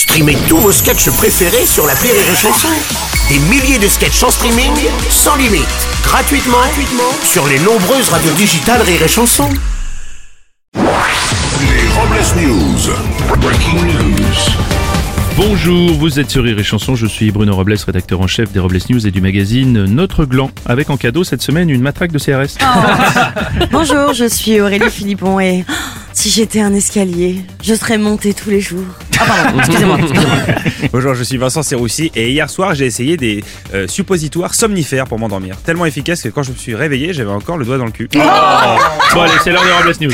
Streamez tous vos sketchs préférés sur la Rire et Chanson. Des milliers de sketchs en streaming, sans limite, gratuitement, gratuitement sur les nombreuses radios digitales Rire et Chanson. Les Robles News. Breaking news. Bonjour, vous êtes sur Rire et Chanson, je suis Bruno Robles, rédacteur en chef des Robles News et du magazine Notre Gland, avec en cadeau cette semaine une matraque de CRS. Bonjour, je suis Aurélie Philippon et oh, si j'étais un escalier, je serais montée tous les jours. Ah pardon, excusez-moi. excusez-moi. Bonjour, je suis Vincent Serroussi et hier soir j'ai essayé des euh, suppositoires somnifères pour m'endormir. Tellement efficace que quand je me suis réveillé, j'avais encore le doigt dans le cul. Bon allez, c'est l'heure des Robles News.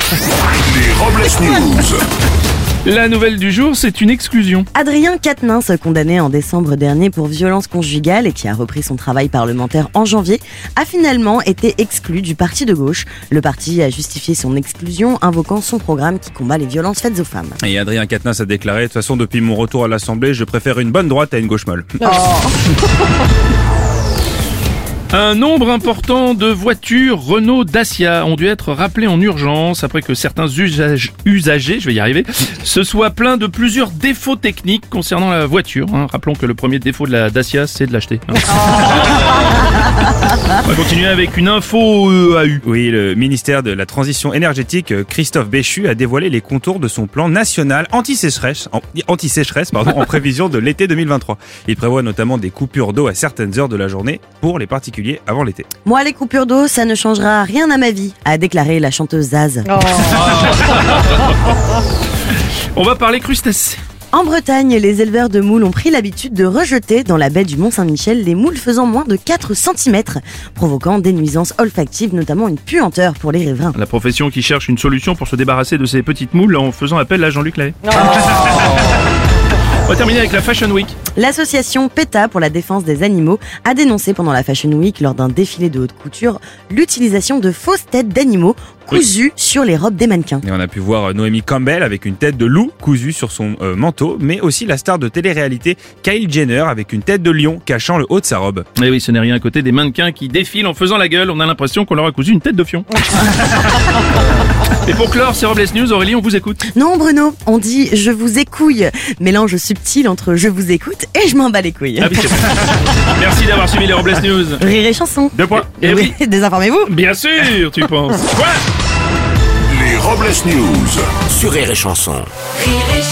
Les Robles News. La nouvelle du jour, c'est une exclusion. Adrien Quatennens, condamné en décembre dernier pour violence conjugale et qui a repris son travail parlementaire en janvier, a finalement été exclu du parti de gauche. Le parti a justifié son exclusion, invoquant son programme qui combat les violences faites aux femmes. Et Adrien Quatennens a déclaré De toute façon, depuis mon retour à l'Assemblée, je préfère une bonne droite à une gauche molle. Un nombre important de voitures Renault Dacia ont dû être rappelées en urgence après que certains usage- usagers, je vais y arriver, se soient plaints de plusieurs défauts techniques concernant la voiture. hein. Rappelons que le premier défaut de la Dacia, c'est de l'acheter. hein. On va continuer avec une info euh, AU. Oui, le ministère de la Transition énergétique, euh, Christophe Béchu, a dévoilé les contours de son plan national anti-sécheresse pardon, en prévision de l'été 2023. Il prévoit notamment des coupures d'eau à certaines heures de la journée pour les particuliers avant l'été. Moi, les coupures d'eau, ça ne changera rien à ma vie, a déclaré la chanteuse Zaz. On va parler crustacés. En Bretagne, les éleveurs de moules ont pris l'habitude de rejeter dans la baie du Mont-Saint-Michel les moules faisant moins de 4 cm, provoquant des nuisances olfactives, notamment une puanteur pour les riverains. La profession qui cherche une solution pour se débarrasser de ces petites moules en faisant appel à Jean-Luc Lahaye. On va terminer avec la Fashion Week. L'association PETA pour la défense des animaux a dénoncé pendant la Fashion Week, lors d'un défilé de haute couture, l'utilisation de fausses têtes d'animaux cousues sur les robes des mannequins. Et on a pu voir euh, Noémie Campbell avec une tête de loup cousue sur son euh, manteau, mais aussi la star de télé-réalité Kyle Jenner avec une tête de lion cachant le haut de sa robe. Eh oui, ce n'est rien à côté des mannequins qui défilent en faisant la gueule. On a l'impression qu'on leur a cousu une tête de fion. Et pour clore ces Robles News, Aurélie, on vous écoute. Non Bruno, on dit je vous écouille, mélange subtil entre je vous écoute et je m'en bats les couilles. Ah oui, c'est. Merci d'avoir suivi les Robles News. Rire et chanson. Deux points. Eh Eh oui, désinformez-vous. Bien sûr, tu penses. Quoi Les Robles News. Sur Rire et Chanson. Rire et